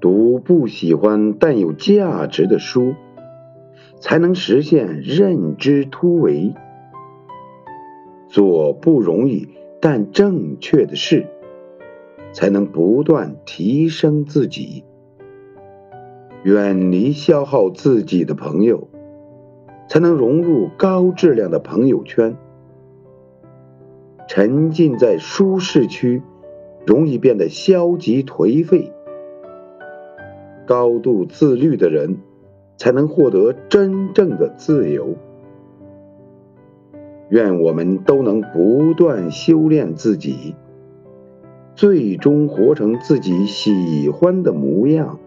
读不喜欢但有价值的书，才能实现认知突围；做不容易但正确的事，才能不断提升自己；远离消耗自己的朋友，才能融入高质量的朋友圈；沉浸在舒适区，容易变得消极颓废。高度自律的人，才能获得真正的自由。愿我们都能不断修炼自己，最终活成自己喜欢的模样。